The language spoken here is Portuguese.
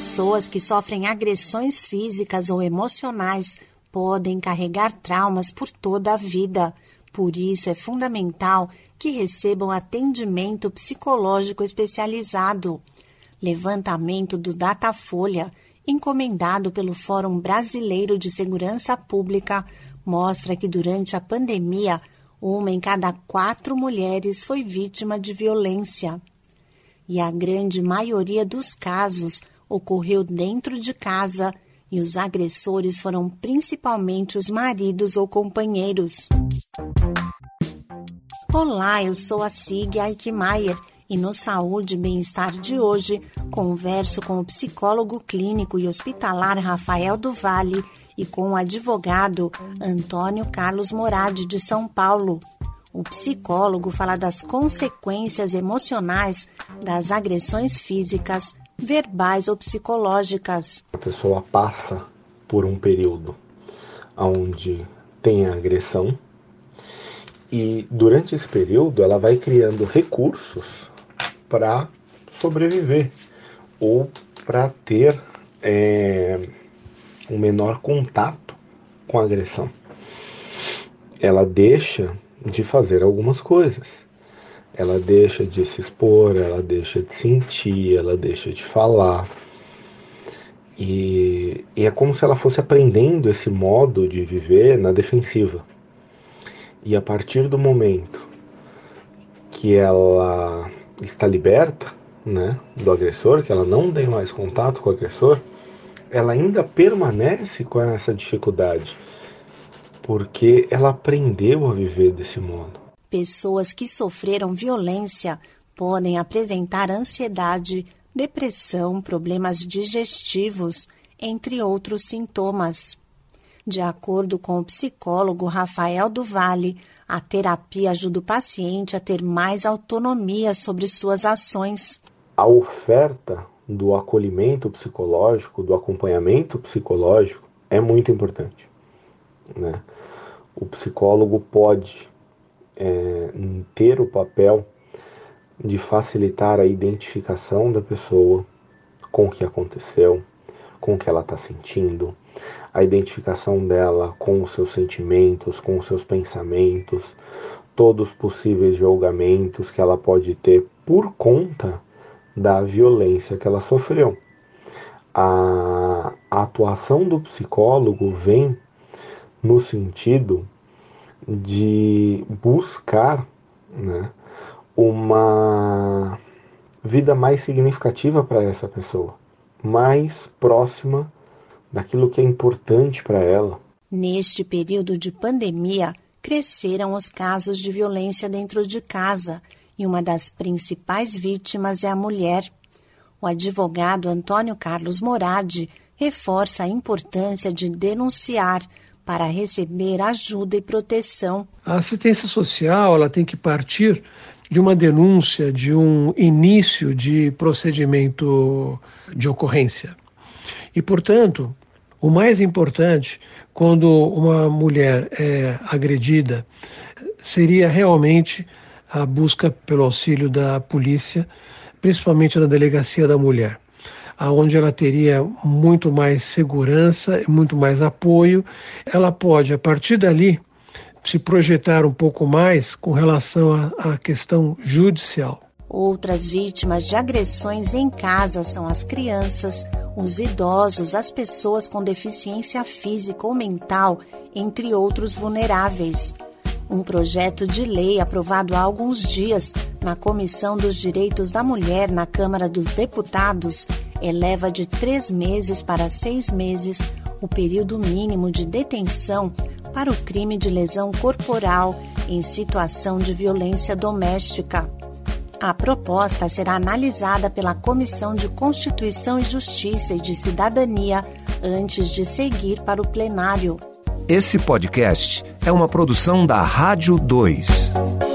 Pessoas que sofrem agressões físicas ou emocionais podem carregar traumas por toda a vida. Por isso é fundamental que recebam atendimento psicológico especializado. Levantamento do Datafolha, encomendado pelo Fórum Brasileiro de Segurança Pública, mostra que durante a pandemia, uma em cada quatro mulheres foi vítima de violência. E a grande maioria dos casos ocorreu dentro de casa e os agressores foram principalmente os maridos ou companheiros. Olá, eu sou a Sig Aikmaier e no Saúde e Bem-Estar de hoje converso com o psicólogo clínico e hospitalar Rafael do Vale e com o advogado Antônio Carlos Moradi de São Paulo. O psicólogo fala das consequências emocionais das agressões físicas verbais ou psicológicas. A pessoa passa por um período onde tem agressão e durante esse período ela vai criando recursos para sobreviver ou para ter é, um menor contato com a agressão. Ela deixa de fazer algumas coisas ela deixa de se expor, ela deixa de sentir, ela deixa de falar. E, e, é como se ela fosse aprendendo esse modo de viver na defensiva. E a partir do momento que ela está liberta né, do agressor, que ela não tem mais contato com o agressor, ela ainda permanece com essa dificuldade, porque ela aprendeu a viver desse modo. Pessoas que sofreram violência podem apresentar ansiedade, depressão, problemas digestivos, entre outros sintomas. De acordo com o psicólogo Rafael Duvalle, a terapia ajuda o paciente a ter mais autonomia sobre suas ações. A oferta do acolhimento psicológico, do acompanhamento psicológico, é muito importante. Né? O psicólogo pode é, ter o papel de facilitar a identificação da pessoa com o que aconteceu, com o que ela está sentindo, a identificação dela com os seus sentimentos, com os seus pensamentos, todos os possíveis julgamentos que ela pode ter por conta da violência que ela sofreu. A, a atuação do psicólogo vem no sentido de buscar né, uma vida mais significativa para essa pessoa, mais próxima daquilo que é importante para ela. Neste período de pandemia, cresceram os casos de violência dentro de casa e uma das principais vítimas é a mulher. O advogado Antônio Carlos Moradi reforça a importância de denunciar para receber ajuda e proteção. A assistência social ela tem que partir de uma denúncia, de um início de procedimento de ocorrência. E, portanto, o mais importante quando uma mulher é agredida seria realmente a busca pelo auxílio da polícia, principalmente na delegacia da mulher aonde ela teria muito mais segurança, muito mais apoio. Ela pode, a partir dali, se projetar um pouco mais com relação à questão judicial. Outras vítimas de agressões em casa são as crianças, os idosos, as pessoas com deficiência física ou mental, entre outros vulneráveis. Um projeto de lei aprovado há alguns dias na Comissão dos Direitos da Mulher na Câmara dos Deputados eleva de três meses para seis meses o período mínimo de detenção para o crime de lesão corporal em situação de violência doméstica. A proposta será analisada pela Comissão de Constituição e Justiça e de Cidadania antes de seguir para o plenário. Esse podcast é uma produção da Rádio 2.